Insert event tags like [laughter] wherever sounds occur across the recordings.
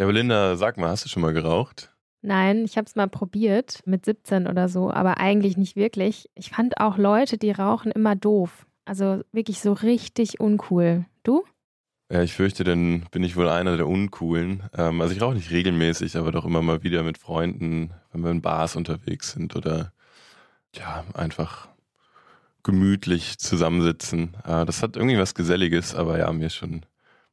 Ja, Belinda, sag mal, hast du schon mal geraucht? Nein, ich habe es mal probiert mit 17 oder so, aber eigentlich nicht wirklich. Ich fand auch Leute, die rauchen, immer doof. Also wirklich so richtig uncool. Du? Ja, ich fürchte, dann bin ich wohl einer der Uncoolen. Ähm, also ich rauche nicht regelmäßig, aber doch immer mal wieder mit Freunden, wenn wir in Bars unterwegs sind oder ja, einfach gemütlich zusammensitzen. Äh, das hat irgendwie was Geselliges, aber ja, mir ist schon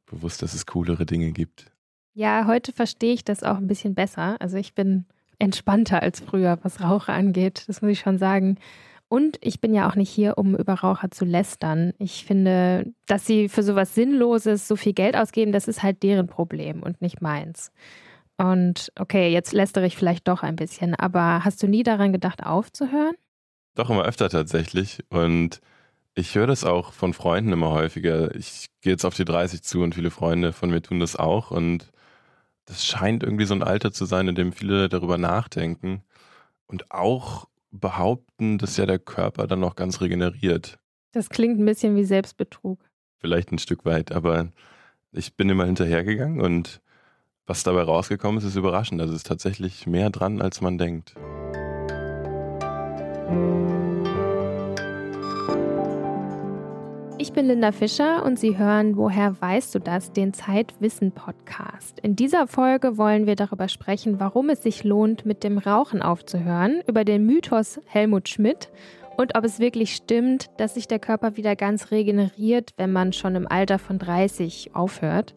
bewusst, dass es coolere Dinge gibt. Ja, heute verstehe ich das auch ein bisschen besser. Also ich bin entspannter als früher, was Raucher angeht. Das muss ich schon sagen. Und ich bin ja auch nicht hier, um über Raucher zu lästern. Ich finde, dass sie für sowas Sinnloses so viel Geld ausgeben, das ist halt deren Problem und nicht meins. Und okay, jetzt lästere ich vielleicht doch ein bisschen, aber hast du nie daran gedacht, aufzuhören? Doch, immer öfter tatsächlich. Und ich höre das auch von Freunden immer häufiger. Ich gehe jetzt auf die 30 zu und viele Freunde von mir tun das auch. Und das scheint irgendwie so ein Alter zu sein, in dem viele darüber nachdenken und auch behaupten, dass ja der Körper dann noch ganz regeneriert. Das klingt ein bisschen wie Selbstbetrug. Vielleicht ein Stück weit, aber ich bin immer hinterhergegangen und was dabei rausgekommen ist, ist überraschend. Also es ist tatsächlich mehr dran, als man denkt. Ich bin Linda Fischer und Sie hören Woher weißt du das? den Zeitwissen Podcast. In dieser Folge wollen wir darüber sprechen, warum es sich lohnt, mit dem Rauchen aufzuhören, über den Mythos Helmut Schmidt und ob es wirklich stimmt, dass sich der Körper wieder ganz regeneriert, wenn man schon im Alter von 30 aufhört.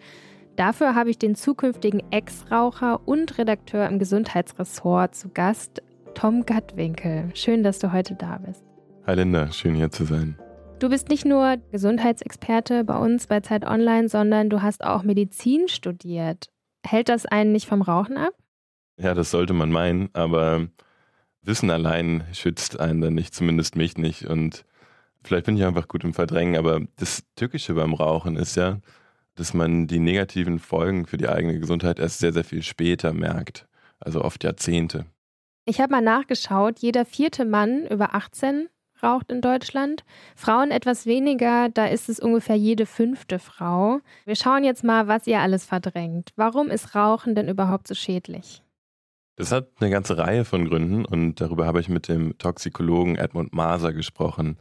Dafür habe ich den zukünftigen Ex-Raucher und Redakteur im Gesundheitsressort zu Gast, Tom Gattwinkel. Schön, dass du heute da bist. Hi Linda, schön hier zu sein. Du bist nicht nur Gesundheitsexperte bei uns bei Zeit Online, sondern du hast auch Medizin studiert. Hält das einen nicht vom Rauchen ab? Ja, das sollte man meinen, aber Wissen allein schützt einen dann nicht, zumindest mich nicht. Und vielleicht bin ich einfach gut im Verdrängen, aber das Tückische beim Rauchen ist ja, dass man die negativen Folgen für die eigene Gesundheit erst sehr, sehr viel später merkt. Also oft Jahrzehnte. Ich habe mal nachgeschaut, jeder vierte Mann über 18 raucht in Deutschland. Frauen etwas weniger, da ist es ungefähr jede fünfte Frau. Wir schauen jetzt mal, was ihr alles verdrängt. Warum ist Rauchen denn überhaupt so schädlich? Das hat eine ganze Reihe von Gründen und darüber habe ich mit dem Toxikologen Edmund Maser gesprochen.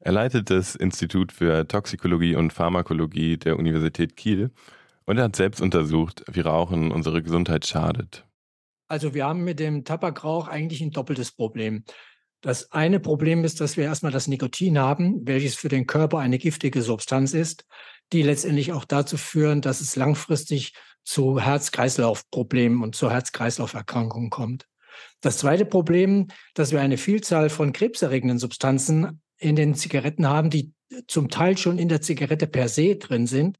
Er leitet das Institut für Toxikologie und Pharmakologie der Universität Kiel und er hat selbst untersucht, wie Rauchen unsere Gesundheit schadet. Also wir haben mit dem Tabakrauch eigentlich ein doppeltes Problem. Das eine Problem ist, dass wir erstmal das Nikotin haben, welches für den Körper eine giftige Substanz ist, die letztendlich auch dazu führen, dass es langfristig zu Herz-Kreislauf-Problemen und zu Herz-Kreislauf-Erkrankungen kommt. Das zweite Problem, dass wir eine Vielzahl von krebserregenden Substanzen in den Zigaretten haben, die zum Teil schon in der Zigarette per se drin sind.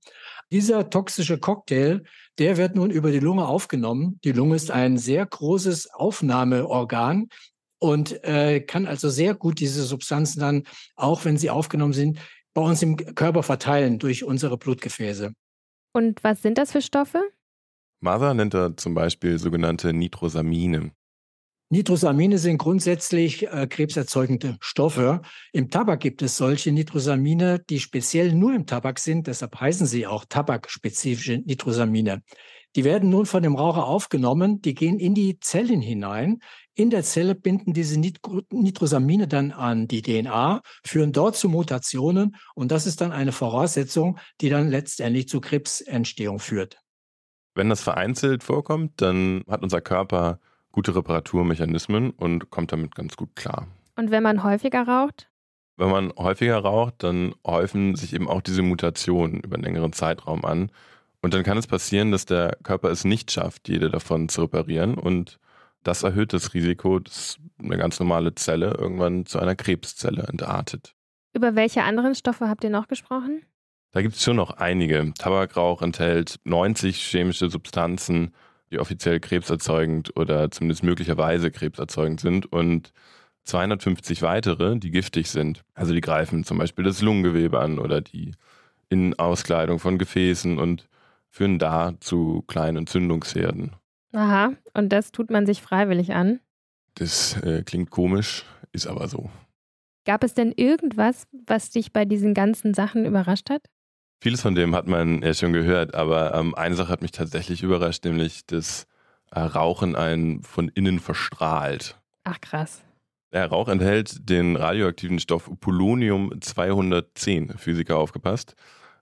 Dieser toxische Cocktail, der wird nun über die Lunge aufgenommen. Die Lunge ist ein sehr großes Aufnahmeorgan, und äh, kann also sehr gut diese Substanzen dann, auch wenn sie aufgenommen sind, bei uns im Körper verteilen durch unsere Blutgefäße. Und was sind das für Stoffe? Martha nennt er zum Beispiel sogenannte Nitrosamine. Nitrosamine sind grundsätzlich äh, krebserzeugende Stoffe. Im Tabak gibt es solche Nitrosamine, die speziell nur im Tabak sind. Deshalb heißen sie auch tabakspezifische Nitrosamine. Die werden nun von dem Raucher aufgenommen, die gehen in die Zellen hinein. In der Zelle binden diese Nitrosamine dann an die DNA, führen dort zu Mutationen und das ist dann eine Voraussetzung, die dann letztendlich zu Krebsentstehung führt. Wenn das vereinzelt vorkommt, dann hat unser Körper gute Reparaturmechanismen und kommt damit ganz gut klar. Und wenn man häufiger raucht? Wenn man häufiger raucht, dann häufen sich eben auch diese Mutationen über einen längeren Zeitraum an. Und dann kann es passieren, dass der Körper es nicht schafft, jede davon zu reparieren. Und das erhöht das Risiko, dass eine ganz normale Zelle irgendwann zu einer Krebszelle entartet. Über welche anderen Stoffe habt ihr noch gesprochen? Da gibt es schon noch einige. Tabakrauch enthält 90 chemische Substanzen, die offiziell krebserzeugend oder zumindest möglicherweise krebserzeugend sind und 250 weitere, die giftig sind. Also die greifen zum Beispiel das Lungengewebe an oder die Innenauskleidung von Gefäßen und führen da zu kleinen Entzündungsherden. Aha, und das tut man sich freiwillig an? Das äh, klingt komisch, ist aber so. Gab es denn irgendwas, was dich bei diesen ganzen Sachen überrascht hat? Vieles von dem hat man ja schon gehört, aber ähm, eine Sache hat mich tatsächlich überrascht, nämlich dass äh, Rauchen einen von innen verstrahlt. Ach krass. Der Rauch enthält den radioaktiven Stoff Polonium 210, Physiker aufgepasst.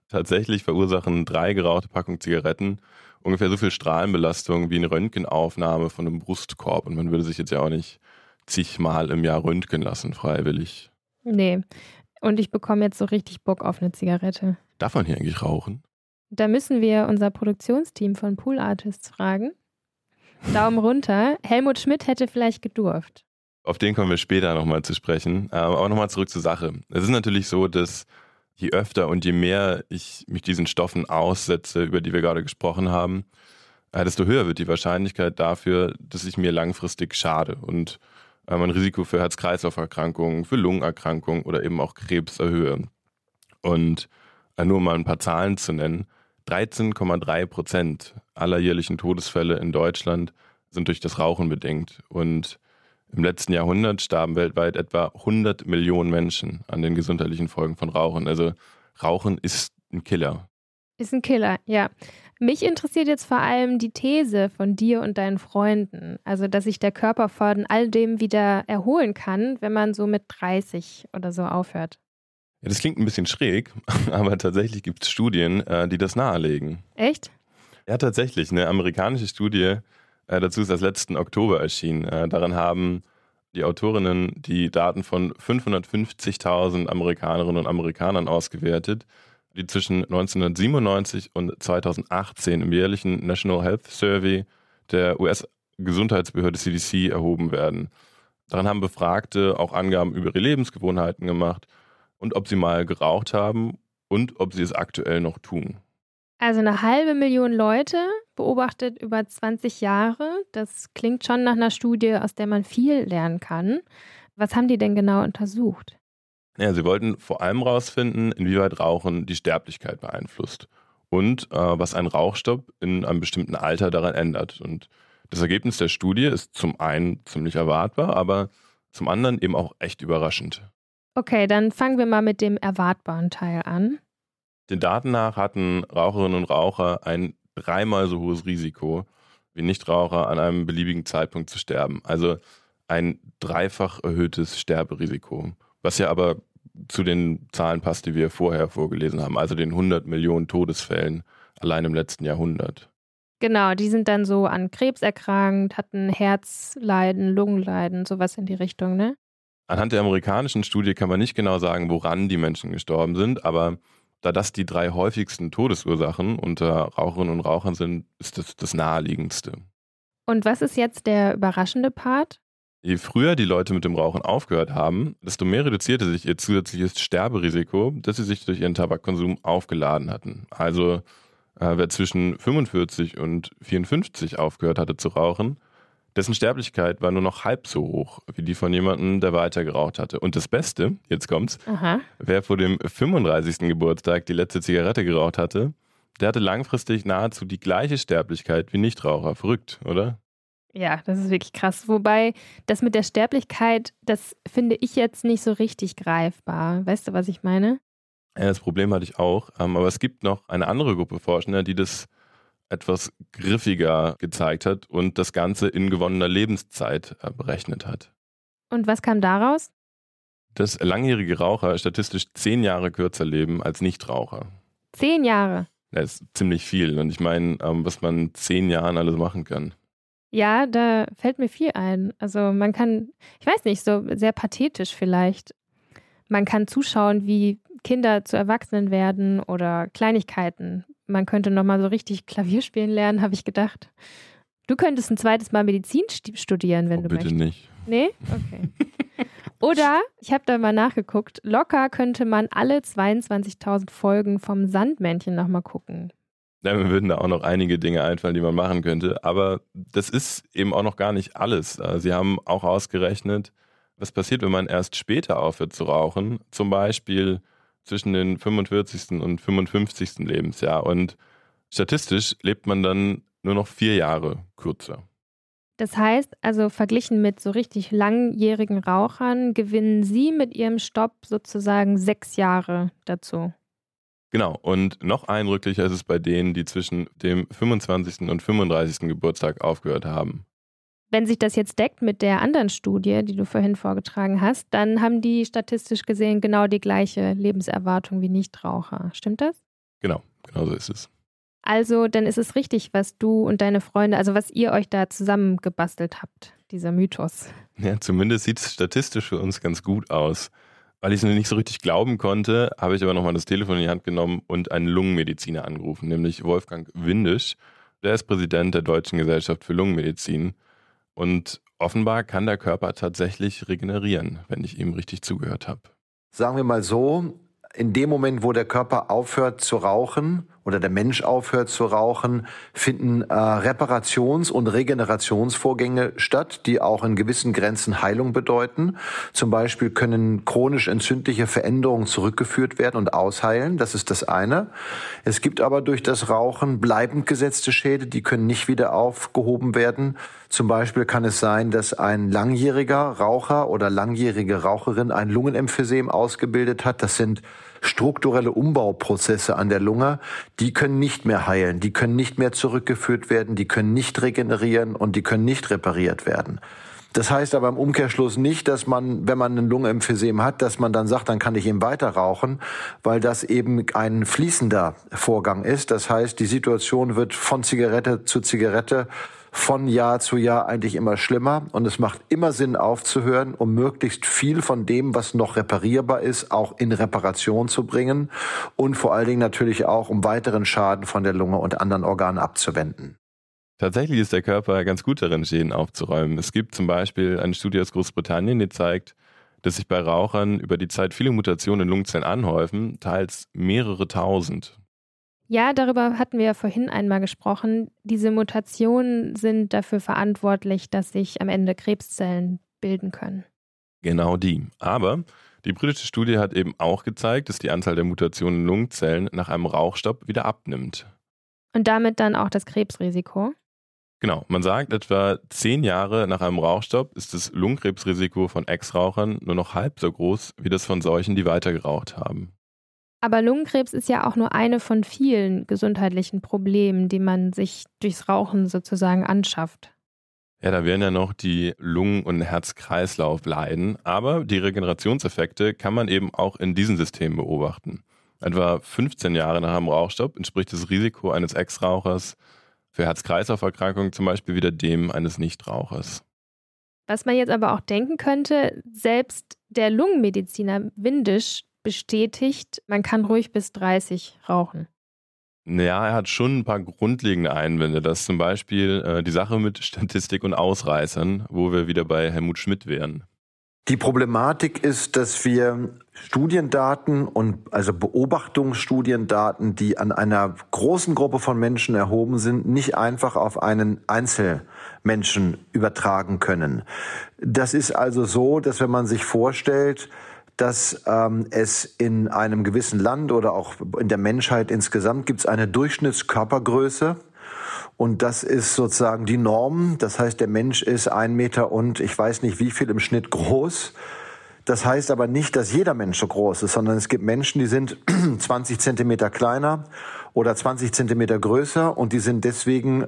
Tatsächlich verursachen drei gerauchte Packungen Zigaretten ungefähr so viel Strahlenbelastung wie eine Röntgenaufnahme von einem Brustkorb. Und man würde sich jetzt ja auch nicht zigmal im Jahr röntgen lassen, freiwillig. Nee. Und ich bekomme jetzt so richtig Bock auf eine Zigarette. Darf man hier eigentlich rauchen? Da müssen wir unser Produktionsteam von Pool Artists fragen. Daumen runter. Helmut Schmidt hätte vielleicht gedurft. Auf den kommen wir später nochmal zu sprechen. Ähm, aber nochmal zurück zur Sache. Es ist natürlich so, dass je öfter und je mehr ich mich diesen Stoffen aussetze, über die wir gerade gesprochen haben, äh, desto höher wird die Wahrscheinlichkeit dafür, dass ich mir langfristig schade und äh, mein Risiko für Herz-Kreislauf-Erkrankungen, für Lungenerkrankungen oder eben auch Krebs erhöhe. Und äh, nur mal ein paar Zahlen zu nennen, 13,3 Prozent aller jährlichen Todesfälle in Deutschland sind durch das Rauchen bedingt. Und im letzten Jahrhundert starben weltweit etwa 100 Millionen Menschen an den gesundheitlichen Folgen von Rauchen. Also Rauchen ist ein Killer. Ist ein Killer, ja. Mich interessiert jetzt vor allem die These von dir und deinen Freunden. Also, dass sich der Körper von all dem wieder erholen kann, wenn man so mit 30 oder so aufhört. Ja, das klingt ein bisschen schräg, [laughs] aber tatsächlich gibt es Studien, äh, die das nahelegen. Echt? Ja, tatsächlich. Eine amerikanische Studie äh, dazu ist erst letzten Oktober erschienen. Äh, darin haben die Autorinnen die Daten von 550.000 Amerikanerinnen und Amerikanern ausgewertet, die zwischen 1997 und 2018 im jährlichen National Health Survey der US-Gesundheitsbehörde CDC erhoben werden. Daran haben Befragte auch Angaben über ihre Lebensgewohnheiten gemacht und ob sie mal geraucht haben und ob sie es aktuell noch tun. Also eine halbe Million Leute beobachtet über 20 Jahre. Das klingt schon nach einer Studie, aus der man viel lernen kann. Was haben die denn genau untersucht? Ja, sie wollten vor allem herausfinden, inwieweit Rauchen die Sterblichkeit beeinflusst und äh, was ein Rauchstopp in einem bestimmten Alter daran ändert. Und das Ergebnis der Studie ist zum einen ziemlich erwartbar, aber zum anderen eben auch echt überraschend. Okay, dann fangen wir mal mit dem erwartbaren Teil an. Den Daten nach hatten Raucherinnen und Raucher ein dreimal so hohes Risiko wie Nichtraucher an einem beliebigen Zeitpunkt zu sterben. Also ein dreifach erhöhtes Sterberisiko, was ja aber zu den Zahlen passt, die wir vorher vorgelesen haben, also den 100 Millionen Todesfällen allein im letzten Jahrhundert. Genau, die sind dann so an Krebs erkrankt, hatten Herzleiden, Lungenleiden, sowas in die Richtung, ne? Anhand der amerikanischen Studie kann man nicht genau sagen, woran die Menschen gestorben sind, aber da das die drei häufigsten Todesursachen unter Raucherinnen und Rauchern sind, ist das das naheliegendste. Und was ist jetzt der überraschende Part? Je früher die Leute mit dem Rauchen aufgehört haben, desto mehr reduzierte sich ihr zusätzliches Sterberisiko, das sie sich durch ihren Tabakkonsum aufgeladen hatten. Also äh, wer zwischen 45 und 54 aufgehört hatte zu rauchen, dessen Sterblichkeit war nur noch halb so hoch wie die von jemandem, der weiter geraucht hatte. Und das Beste, jetzt kommt's, Aha. wer vor dem 35. Geburtstag die letzte Zigarette geraucht hatte, der hatte langfristig nahezu die gleiche Sterblichkeit wie Nichtraucher. Verrückt, oder? Ja, das ist wirklich krass. Wobei das mit der Sterblichkeit, das finde ich jetzt nicht so richtig greifbar. Weißt du, was ich meine? Ja, das Problem hatte ich auch. Ähm, aber es gibt noch eine andere Gruppe Forschender, die das etwas griffiger gezeigt hat und das Ganze in gewonnener Lebenszeit äh, berechnet hat. Und was kam daraus? Dass langjährige Raucher statistisch zehn Jahre kürzer leben als Nichtraucher. Zehn Jahre. Das ist ziemlich viel. Und ich meine, ähm, was man in zehn Jahren alles machen kann. Ja, da fällt mir viel ein. Also man kann, ich weiß nicht, so sehr pathetisch vielleicht. Man kann zuschauen, wie Kinder zu Erwachsenen werden oder Kleinigkeiten man könnte nochmal so richtig Klavier spielen lernen, habe ich gedacht. Du könntest ein zweites Mal Medizin studieren, wenn oh, du bitte möchtest. nicht. Nee? Okay. Oder, ich habe da mal nachgeguckt, locker könnte man alle 22.000 Folgen vom Sandmännchen nochmal gucken. Ja, mir würden da auch noch einige Dinge einfallen, die man machen könnte. Aber das ist eben auch noch gar nicht alles. Äh, Sie haben auch ausgerechnet, was passiert, wenn man erst später aufhört zu rauchen. Zum Beispiel zwischen den 45. und 55. Lebensjahr. Und statistisch lebt man dann nur noch vier Jahre kürzer. Das heißt, also verglichen mit so richtig langjährigen Rauchern, gewinnen Sie mit Ihrem Stopp sozusagen sechs Jahre dazu. Genau, und noch eindrücklicher ist es bei denen, die zwischen dem 25. und 35. Geburtstag aufgehört haben. Wenn sich das jetzt deckt mit der anderen Studie, die du vorhin vorgetragen hast, dann haben die statistisch gesehen genau die gleiche Lebenserwartung wie Nichtraucher. Stimmt das? Genau, genau so ist es. Also, dann ist es richtig, was du und deine Freunde, also was ihr euch da zusammengebastelt habt, dieser Mythos. Ja, zumindest sieht es statistisch für uns ganz gut aus. Weil ich es nicht so richtig glauben konnte, habe ich aber nochmal das Telefon in die Hand genommen und einen Lungenmediziner angerufen, nämlich Wolfgang Windisch. Der ist Präsident der Deutschen Gesellschaft für Lungenmedizin. Und offenbar kann der Körper tatsächlich regenerieren, wenn ich ihm richtig zugehört habe. Sagen wir mal so, in dem Moment, wo der Körper aufhört zu rauchen oder der Mensch aufhört zu rauchen, finden äh, Reparations- und Regenerationsvorgänge statt, die auch in gewissen Grenzen Heilung bedeuten. Zum Beispiel können chronisch entzündliche Veränderungen zurückgeführt werden und ausheilen. Das ist das eine. Es gibt aber durch das Rauchen bleibend gesetzte Schäden, die können nicht wieder aufgehoben werden. Zum Beispiel kann es sein, dass ein langjähriger Raucher oder langjährige Raucherin ein Lungenemphysem ausgebildet hat. Das sind strukturelle Umbauprozesse an der Lunge, die können nicht mehr heilen, die können nicht mehr zurückgeführt werden, die können nicht regenerieren und die können nicht repariert werden. Das heißt aber im Umkehrschluss nicht, dass man, wenn man ein Lungenemphysem hat, dass man dann sagt, dann kann ich eben weiter rauchen, weil das eben ein fließender Vorgang ist. Das heißt, die Situation wird von Zigarette zu Zigarette von Jahr zu Jahr eigentlich immer schlimmer und es macht immer Sinn aufzuhören, um möglichst viel von dem, was noch reparierbar ist, auch in Reparation zu bringen und vor allen Dingen natürlich auch, um weiteren Schaden von der Lunge und anderen Organen abzuwenden. Tatsächlich ist der Körper ganz gut darin, Schäden aufzuräumen. Es gibt zum Beispiel eine Studie aus Großbritannien, die zeigt, dass sich bei Rauchern über die Zeit viele Mutationen in Lungenzellen anhäufen, teils mehrere tausend. Ja, darüber hatten wir ja vorhin einmal gesprochen. Diese Mutationen sind dafür verantwortlich, dass sich am Ende Krebszellen bilden können. Genau die. Aber die britische Studie hat eben auch gezeigt, dass die Anzahl der Mutationen in Lungenzellen nach einem Rauchstopp wieder abnimmt. Und damit dann auch das Krebsrisiko? Genau, man sagt, etwa zehn Jahre nach einem Rauchstopp ist das Lungenkrebsrisiko von Ex-Rauchern nur noch halb so groß wie das von solchen, die weiter geraucht haben. Aber Lungenkrebs ist ja auch nur eine von vielen gesundheitlichen Problemen, die man sich durchs Rauchen sozusagen anschafft. Ja, da werden ja noch die Lungen- und Herz-Kreislauf leiden, aber die Regenerationseffekte kann man eben auch in diesen Systemen beobachten. Etwa 15 Jahre nach einem Rauchstopp entspricht das Risiko eines Ex-Rauchers für Herz-Kreislauf-Erkrankungen zum Beispiel wieder dem eines Nichtrauchers. Was man jetzt aber auch denken könnte, selbst der Lungenmediziner Windisch bestätigt, man kann ruhig bis 30 rauchen. Ja, er hat schon ein paar grundlegende Einwände. Das ist zum Beispiel äh, die Sache mit Statistik und Ausreißern, wo wir wieder bei Helmut Schmidt wären. Die Problematik ist, dass wir Studiendaten und also Beobachtungsstudiendaten, die an einer großen Gruppe von Menschen erhoben sind, nicht einfach auf einen Einzelmenschen übertragen können. Das ist also so, dass wenn man sich vorstellt, dass ähm, es in einem gewissen Land oder auch in der Menschheit insgesamt gibt es eine Durchschnittskörpergröße. Und das ist sozusagen die Norm. Das heißt, der Mensch ist ein Meter und ich weiß nicht wie viel im Schnitt groß. Das heißt aber nicht, dass jeder Mensch so groß ist, sondern es gibt Menschen, die sind [clears throat] 20 Zentimeter kleiner oder 20 Zentimeter größer und die sind deswegen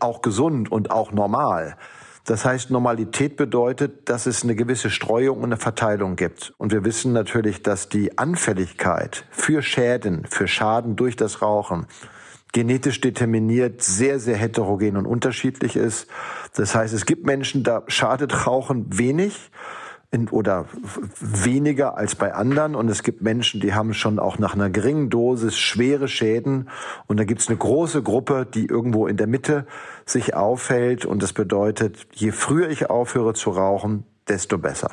auch gesund und auch normal. Das heißt, Normalität bedeutet, dass es eine gewisse Streuung und eine Verteilung gibt. Und wir wissen natürlich, dass die Anfälligkeit für Schäden, für Schaden durch das Rauchen genetisch determiniert sehr, sehr heterogen und unterschiedlich ist. Das heißt, es gibt Menschen, da schadet Rauchen wenig oder weniger als bei anderen. Und es gibt Menschen, die haben schon auch nach einer geringen Dosis schwere Schäden. Und da gibt es eine große Gruppe, die irgendwo in der Mitte sich aufhält. Und das bedeutet, je früher ich aufhöre zu rauchen, desto besser.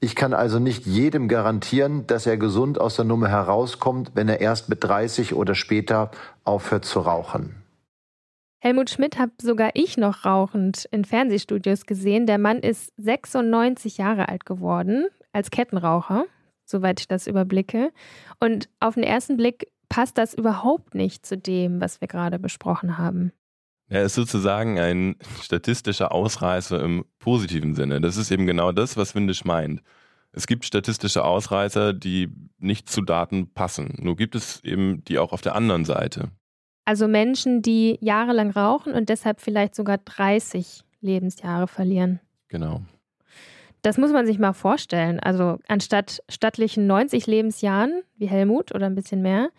Ich kann also nicht jedem garantieren, dass er gesund aus der Nummer herauskommt, wenn er erst mit 30 oder später aufhört zu rauchen. Helmut Schmidt habe sogar ich noch rauchend in Fernsehstudios gesehen. Der Mann ist 96 Jahre alt geworden als Kettenraucher, soweit ich das überblicke. Und auf den ersten Blick passt das überhaupt nicht zu dem, was wir gerade besprochen haben. Er ist sozusagen ein statistischer Ausreißer im positiven Sinne. Das ist eben genau das, was Windisch meint. Es gibt statistische Ausreißer, die nicht zu Daten passen. Nur gibt es eben die auch auf der anderen Seite. Also Menschen, die jahrelang rauchen und deshalb vielleicht sogar 30 Lebensjahre verlieren. Genau. Das muss man sich mal vorstellen. Also anstatt stattlichen 90 Lebensjahren wie Helmut oder ein bisschen mehr,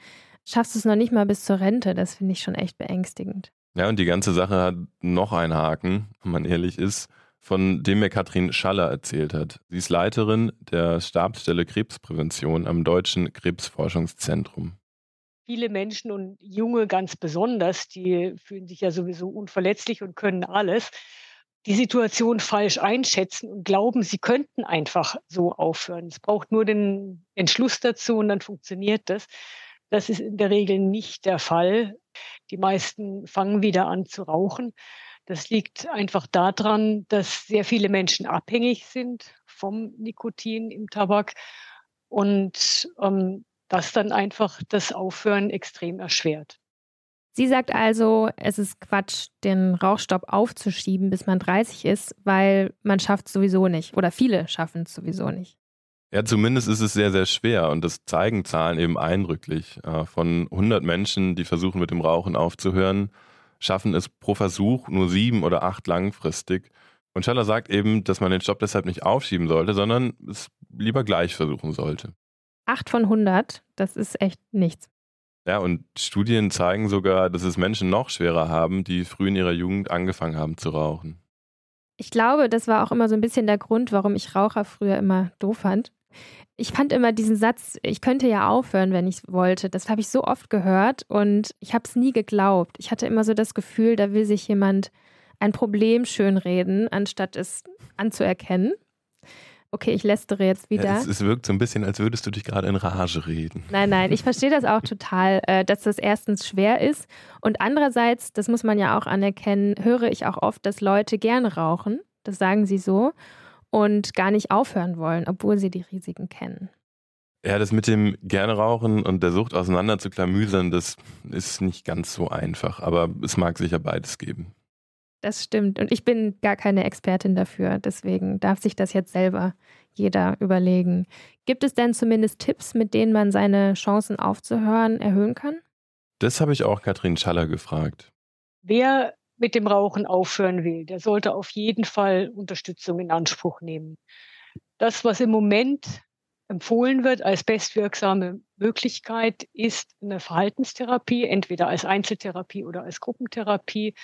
schaffst du es noch nicht mal bis zur Rente. Das finde ich schon echt beängstigend. Ja, und die ganze Sache hat noch einen Haken, wenn man ehrlich ist, von dem mir Katrin Schaller erzählt hat. Sie ist Leiterin der Stabsstelle Krebsprävention am Deutschen Krebsforschungszentrum. Viele Menschen und Junge ganz besonders, die fühlen sich ja sowieso unverletzlich und können alles die Situation falsch einschätzen und glauben, sie könnten einfach so aufhören. Es braucht nur den Entschluss dazu und dann funktioniert das. Das ist in der Regel nicht der Fall. Die meisten fangen wieder an zu rauchen. Das liegt einfach daran, dass sehr viele Menschen abhängig sind vom Nikotin im Tabak und ähm, das dann einfach das Aufhören extrem erschwert. Sie sagt also, es ist Quatsch, den Rauchstopp aufzuschieben, bis man 30 ist, weil man schafft es sowieso nicht oder viele schaffen es sowieso nicht. Ja, zumindest ist es sehr, sehr schwer und das zeigen Zahlen eben eindrücklich. Äh, von 100 Menschen, die versuchen mit dem Rauchen aufzuhören, schaffen es pro Versuch nur sieben oder acht langfristig. Und Schaller sagt eben, dass man den Stopp deshalb nicht aufschieben sollte, sondern es lieber gleich versuchen sollte. Acht von 100, das ist echt nichts. Ja, und Studien zeigen sogar, dass es Menschen noch schwerer haben, die früh in ihrer Jugend angefangen haben zu rauchen. Ich glaube, das war auch immer so ein bisschen der Grund, warum ich Raucher früher immer doof fand. Ich fand immer diesen Satz, ich könnte ja aufhören, wenn ich wollte. Das habe ich so oft gehört und ich habe es nie geglaubt. Ich hatte immer so das Gefühl, da will sich jemand ein Problem schönreden, anstatt es anzuerkennen. Okay, ich lästere jetzt wieder. Ja, es, es, wirkt so ein bisschen, als würdest du dich gerade in Rage reden. Nein, nein, ich verstehe das auch [laughs] total, äh, dass das erstens schwer ist. Und andererseits, das muss man ja auch anerkennen, höre ich auch oft, dass Leute gerne rauchen. Das sagen sie so. Und gar nicht aufhören wollen, obwohl sie die Risiken kennen. Ja, das mit dem gerne rauchen und der Sucht auseinander zu klamüsern, das ist nicht ganz so einfach. Aber es mag sicher beides geben. Das stimmt. Und ich bin gar keine Expertin dafür. Deswegen darf sich das jetzt selber jeder überlegen. Gibt es denn zumindest Tipps, mit denen man seine Chancen aufzuhören erhöhen kann? Das habe ich auch Katrin Schaller gefragt. Wer mit dem Rauchen aufhören will, der sollte auf jeden Fall Unterstützung in Anspruch nehmen. Das, was im Moment empfohlen wird als bestwirksame Möglichkeit, ist eine Verhaltenstherapie, entweder als Einzeltherapie oder als Gruppentherapie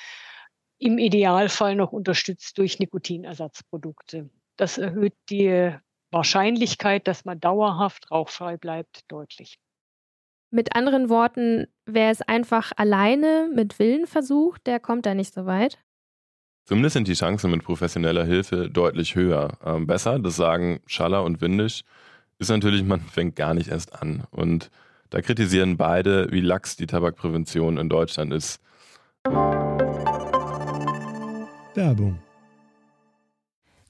im Idealfall noch unterstützt durch Nikotinersatzprodukte. Das erhöht die Wahrscheinlichkeit, dass man dauerhaft rauchfrei bleibt, deutlich. Mit anderen Worten, wer es einfach alleine mit Willen versucht, der kommt da nicht so weit. Zumindest sind die Chancen mit professioneller Hilfe deutlich höher. Ähm, besser, das sagen Schaller und Windisch, ist natürlich, man [laughs] fängt gar nicht erst an. Und da kritisieren beide, wie lax die Tabakprävention in Deutschland ist. Werbung.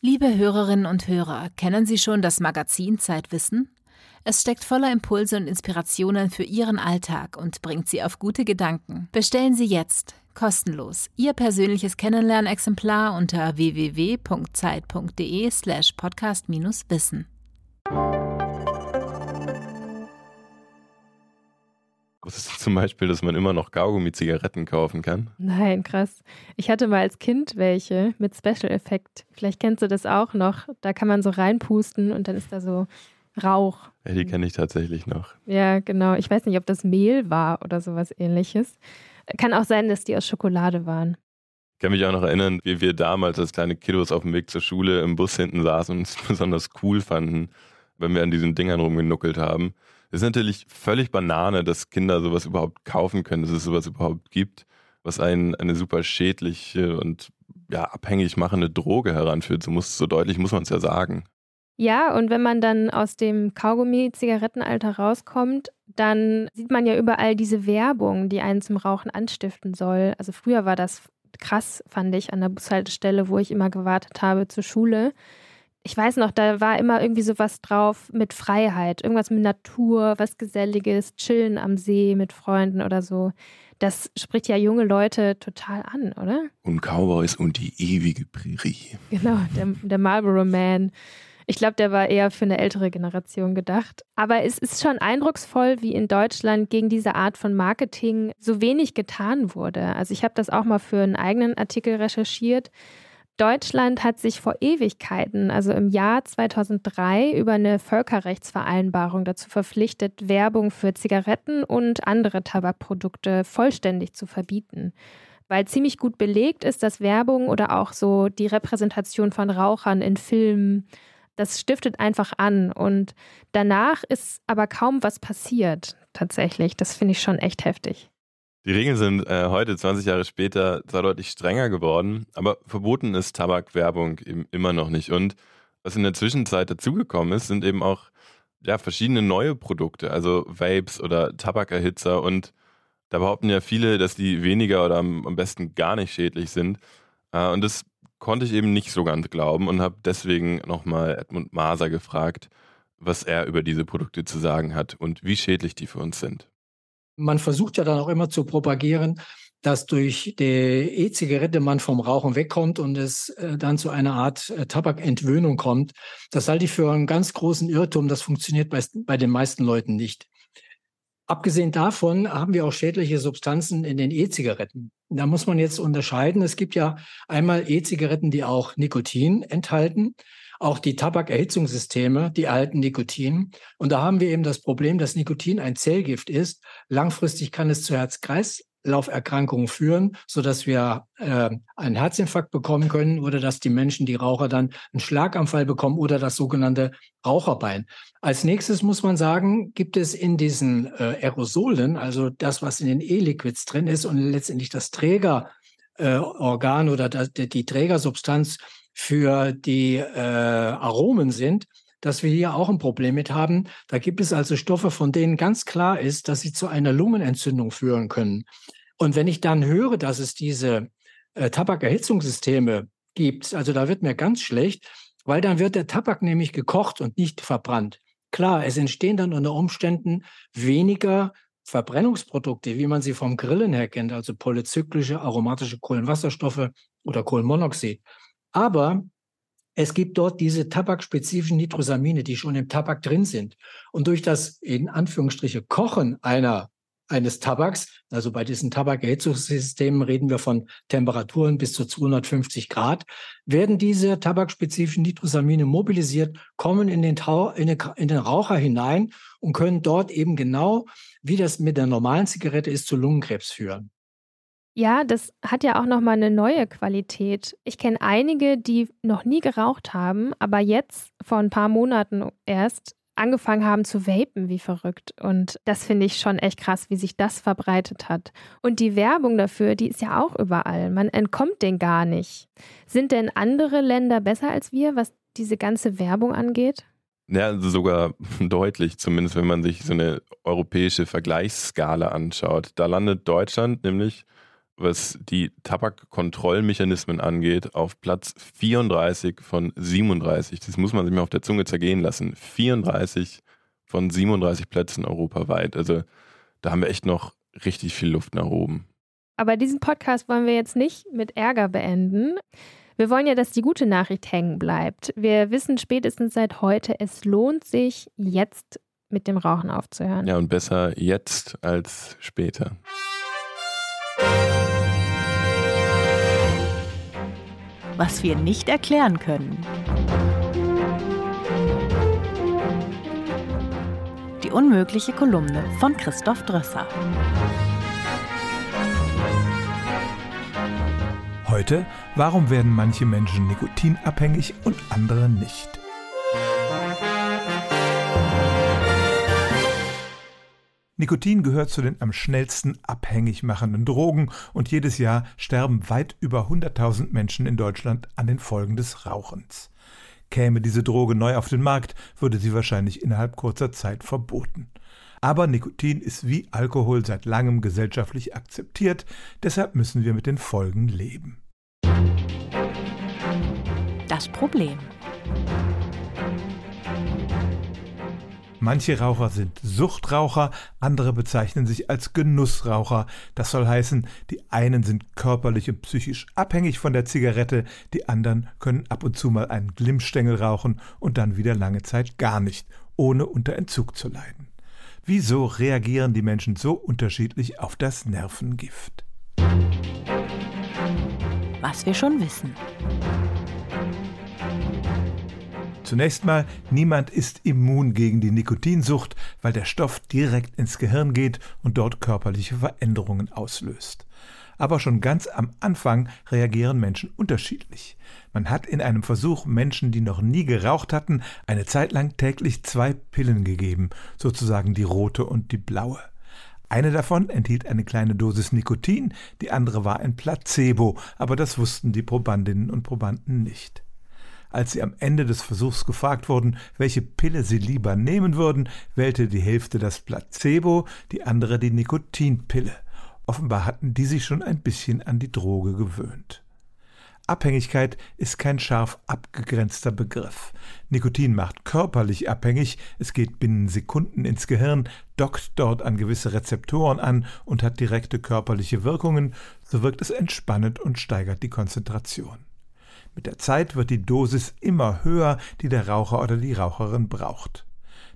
Liebe Hörerinnen und Hörer, kennen Sie schon das Magazin Zeitwissen? Es steckt voller Impulse und Inspirationen für Ihren Alltag und bringt Sie auf gute Gedanken. Bestellen Sie jetzt kostenlos Ihr persönliches Kennenlernexemplar unter www.zeit.de/slash podcast-wissen. Wusstest du zum Beispiel, dass man immer noch Kaugummi-Zigaretten kaufen kann? Nein, krass. Ich hatte mal als Kind welche mit Special-Effekt. Vielleicht kennst du das auch noch. Da kann man so reinpusten und dann ist da so Rauch. Ja, die kenne ich tatsächlich noch. Ja, genau. Ich weiß nicht, ob das Mehl war oder sowas ähnliches. Kann auch sein, dass die aus Schokolade waren. Ich kann mich auch noch erinnern, wie wir damals als kleine Kiddos auf dem Weg zur Schule im Bus hinten saßen und es [laughs] besonders cool fanden, wenn wir an diesen Dingern rumgenuckelt haben. Es ist natürlich völlig Banane, dass Kinder sowas überhaupt kaufen können, dass es sowas überhaupt gibt, was einen eine super schädliche und ja, abhängig machende Droge heranführt. So, muss, so deutlich muss man es ja sagen. Ja, und wenn man dann aus dem Kaugummi-Zigarettenalter rauskommt, dann sieht man ja überall diese Werbung, die einen zum Rauchen anstiften soll. Also früher war das krass, fand ich, an der Bushaltestelle, wo ich immer gewartet habe zur Schule ich weiß noch, da war immer irgendwie sowas drauf mit Freiheit, irgendwas mit Natur, was Geselliges, chillen am See mit Freunden oder so. Das spricht ja junge Leute total an, oder? Und Cowboys und die ewige Prärie. Genau, der, der Marlboro Man. Ich glaube, der war eher für eine ältere Generation gedacht. Aber es ist schon eindrucksvoll, wie in Deutschland gegen diese Art von Marketing so wenig getan wurde. Also ich habe das auch mal für einen eigenen Artikel recherchiert. Deutschland hat sich vor Ewigkeiten, also im Jahr 2003, über eine Völkerrechtsvereinbarung dazu verpflichtet, Werbung für Zigaretten und andere Tabakprodukte vollständig zu verbieten. Weil ziemlich gut belegt ist, dass Werbung oder auch so die Repräsentation von Rauchern in Filmen, das stiftet einfach an. Und danach ist aber kaum was passiert, tatsächlich. Das finde ich schon echt heftig. Die Regeln sind äh, heute, 20 Jahre später, zwar deutlich strenger geworden, aber verboten ist Tabakwerbung eben immer noch nicht. Und was in der Zwischenzeit dazugekommen ist, sind eben auch ja, verschiedene neue Produkte, also Vapes oder Tabakerhitzer. Und da behaupten ja viele, dass die weniger oder am, am besten gar nicht schädlich sind. Äh, und das konnte ich eben nicht so ganz glauben und habe deswegen nochmal Edmund Maser gefragt, was er über diese Produkte zu sagen hat und wie schädlich die für uns sind man versucht ja dann auch immer zu propagieren, dass durch die E-Zigarette man vom Rauchen wegkommt und es äh, dann zu einer Art äh, Tabakentwöhnung kommt. Das halte ich für einen ganz großen Irrtum. Das funktioniert bei, bei den meisten Leuten nicht. Abgesehen davon haben wir auch schädliche Substanzen in den E-Zigaretten. Da muss man jetzt unterscheiden. Es gibt ja einmal E-Zigaretten, die auch Nikotin enthalten. Auch die Tabakerhitzungssysteme, die erhalten Nikotin. Und da haben wir eben das Problem, dass Nikotin ein Zellgift ist. Langfristig kann es zu Herz-Kreislauf-Erkrankungen führen, sodass wir äh, einen Herzinfarkt bekommen können oder dass die Menschen, die Raucher, dann einen Schlaganfall bekommen oder das sogenannte Raucherbein. Als nächstes muss man sagen, gibt es in diesen äh, Aerosolen, also das, was in den E-Liquids drin ist und letztendlich das Trägerorgan äh, oder die, Trägersubstanz für die äh, Aromen sind, dass wir hier auch ein Problem mit haben. Da gibt es also Stoffe, von denen ganz klar ist, dass sie zu einer Lungenentzündung führen können. Und wenn ich dann höre, dass es diese äh, Tabakerhitzungssysteme gibt, also da wird mir ganz schlecht, weil dann wird der Tabak nämlich gekocht und nicht verbrannt. Klar, es entstehen dann unter Umständen weniger Verbrennungsprodukte, wie man sie vom Grillen her kennt, also polyzyklische aromatische Kohlenwasserstoffe oder Kohlenmonoxid. Aber es gibt dort diese tabakspezifischen Nitrosamine, die schon im Tabak drin sind. Und durch das in Anführungsstriche Kochen einer eines Tabaks, also bei diesen Tabakerhitzungssystemen reden wir von Temperaturen bis zu 250 Grad, werden diese tabakspezifischen Nitrosamine mobilisiert, kommen in den, Tau, in, den, in den Raucher hinein und können dort eben genau, wie das mit der normalen Zigarette ist, zu Lungenkrebs führen. Ja, das hat ja auch nochmal eine neue Qualität. Ich kenne einige, die noch nie geraucht haben, aber jetzt vor ein paar Monaten erst angefangen haben zu vapen, wie verrückt. Und das finde ich schon echt krass, wie sich das verbreitet hat. Und die Werbung dafür, die ist ja auch überall. Man entkommt den gar nicht. Sind denn andere Länder besser als wir, was diese ganze Werbung angeht? Ja, also sogar [laughs] deutlich, zumindest wenn man sich so eine europäische Vergleichsskala anschaut. Da landet Deutschland nämlich was die Tabakkontrollmechanismen angeht, auf Platz 34 von 37. Das muss man sich mal auf der Zunge zergehen lassen. 34 von 37 Plätzen europaweit. Also da haben wir echt noch richtig viel Luft nach oben. Aber diesen Podcast wollen wir jetzt nicht mit Ärger beenden. Wir wollen ja, dass die gute Nachricht hängen bleibt. Wir wissen spätestens seit heute, es lohnt sich, jetzt mit dem Rauchen aufzuhören. Ja, und besser jetzt als später. Was wir nicht erklären können. Die unmögliche Kolumne von Christoph Drösser. Heute, warum werden manche Menschen nikotinabhängig und andere nicht? Nikotin gehört zu den am schnellsten abhängig machenden Drogen und jedes Jahr sterben weit über 100.000 Menschen in Deutschland an den Folgen des Rauchens. Käme diese Droge neu auf den Markt, würde sie wahrscheinlich innerhalb kurzer Zeit verboten. Aber Nikotin ist wie Alkohol seit langem gesellschaftlich akzeptiert, deshalb müssen wir mit den Folgen leben. Das Problem. Manche Raucher sind Suchtraucher, andere bezeichnen sich als Genussraucher. Das soll heißen, die einen sind körperlich und psychisch abhängig von der Zigarette, die anderen können ab und zu mal einen Glimmstängel rauchen und dann wieder lange Zeit gar nicht, ohne unter Entzug zu leiden. Wieso reagieren die Menschen so unterschiedlich auf das Nervengift? Was wir schon wissen. Zunächst mal, niemand ist immun gegen die Nikotinsucht, weil der Stoff direkt ins Gehirn geht und dort körperliche Veränderungen auslöst. Aber schon ganz am Anfang reagieren Menschen unterschiedlich. Man hat in einem Versuch Menschen, die noch nie geraucht hatten, eine Zeit lang täglich zwei Pillen gegeben, sozusagen die rote und die blaue. Eine davon enthielt eine kleine Dosis Nikotin, die andere war ein Placebo, aber das wussten die Probandinnen und Probanden nicht. Als sie am Ende des Versuchs gefragt wurden, welche Pille sie lieber nehmen würden, wählte die Hälfte das Placebo, die andere die Nikotinpille. Offenbar hatten die sich schon ein bisschen an die Droge gewöhnt. Abhängigkeit ist kein scharf abgegrenzter Begriff. Nikotin macht körperlich abhängig, es geht binnen Sekunden ins Gehirn, dockt dort an gewisse Rezeptoren an und hat direkte körperliche Wirkungen, so wirkt es entspannend und steigert die Konzentration. Mit der Zeit wird die Dosis immer höher, die der Raucher oder die Raucherin braucht.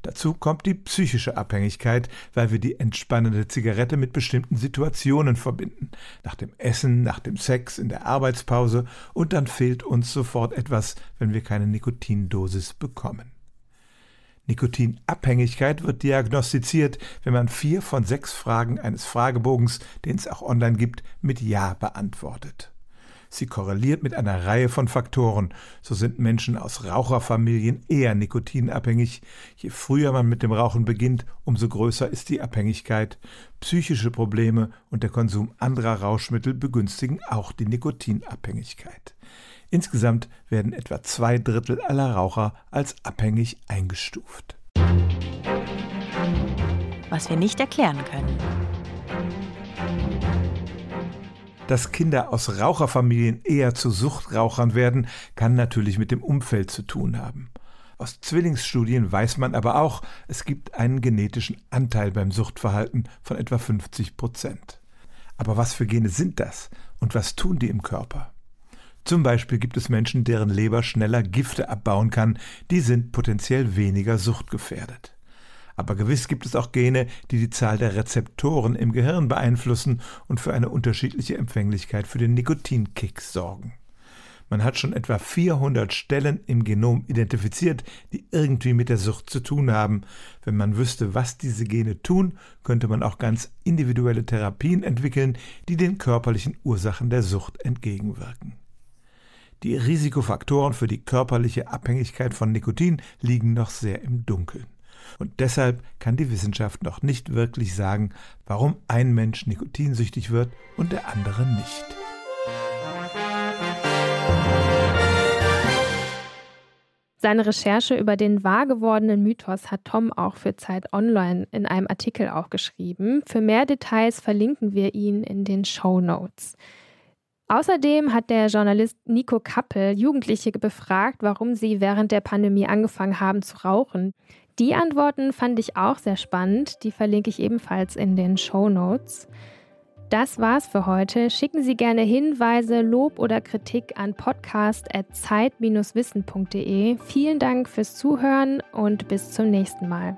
Dazu kommt die psychische Abhängigkeit, weil wir die entspannende Zigarette mit bestimmten Situationen verbinden. Nach dem Essen, nach dem Sex, in der Arbeitspause und dann fehlt uns sofort etwas, wenn wir keine Nikotindosis bekommen. Nikotinabhängigkeit wird diagnostiziert, wenn man vier von sechs Fragen eines Fragebogens, den es auch online gibt, mit Ja beantwortet. Sie korreliert mit einer Reihe von Faktoren. So sind Menschen aus Raucherfamilien eher nikotinabhängig. Je früher man mit dem Rauchen beginnt, umso größer ist die Abhängigkeit. Psychische Probleme und der Konsum anderer Rauschmittel begünstigen auch die Nikotinabhängigkeit. Insgesamt werden etwa zwei Drittel aller Raucher als abhängig eingestuft. Was wir nicht erklären können. Dass Kinder aus Raucherfamilien eher zu Suchtrauchern werden, kann natürlich mit dem Umfeld zu tun haben. Aus Zwillingsstudien weiß man aber auch, es gibt einen genetischen Anteil beim Suchtverhalten von etwa 50 Prozent. Aber was für Gene sind das und was tun die im Körper? Zum Beispiel gibt es Menschen, deren Leber schneller Gifte abbauen kann, die sind potenziell weniger suchtgefährdet. Aber gewiss gibt es auch Gene, die die Zahl der Rezeptoren im Gehirn beeinflussen und für eine unterschiedliche Empfänglichkeit für den Nikotinkick sorgen. Man hat schon etwa 400 Stellen im Genom identifiziert, die irgendwie mit der Sucht zu tun haben. Wenn man wüsste, was diese Gene tun, könnte man auch ganz individuelle Therapien entwickeln, die den körperlichen Ursachen der Sucht entgegenwirken. Die Risikofaktoren für die körperliche Abhängigkeit von Nikotin liegen noch sehr im Dunkeln. Und deshalb kann die Wissenschaft noch nicht wirklich sagen, warum ein Mensch nikotinsüchtig wird und der andere nicht. Seine Recherche über den wahrgewordenen Mythos hat Tom auch für Zeit Online in einem Artikel auch geschrieben. Für mehr Details verlinken wir ihn in den Show Notes. Außerdem hat der Journalist Nico Kappel Jugendliche befragt, warum sie während der Pandemie angefangen haben zu rauchen. Die Antworten fand ich auch sehr spannend. Die verlinke ich ebenfalls in den Show Notes. Das war's für heute. Schicken Sie gerne Hinweise, Lob oder Kritik an podcast.zeit-wissen.de. Vielen Dank fürs Zuhören und bis zum nächsten Mal.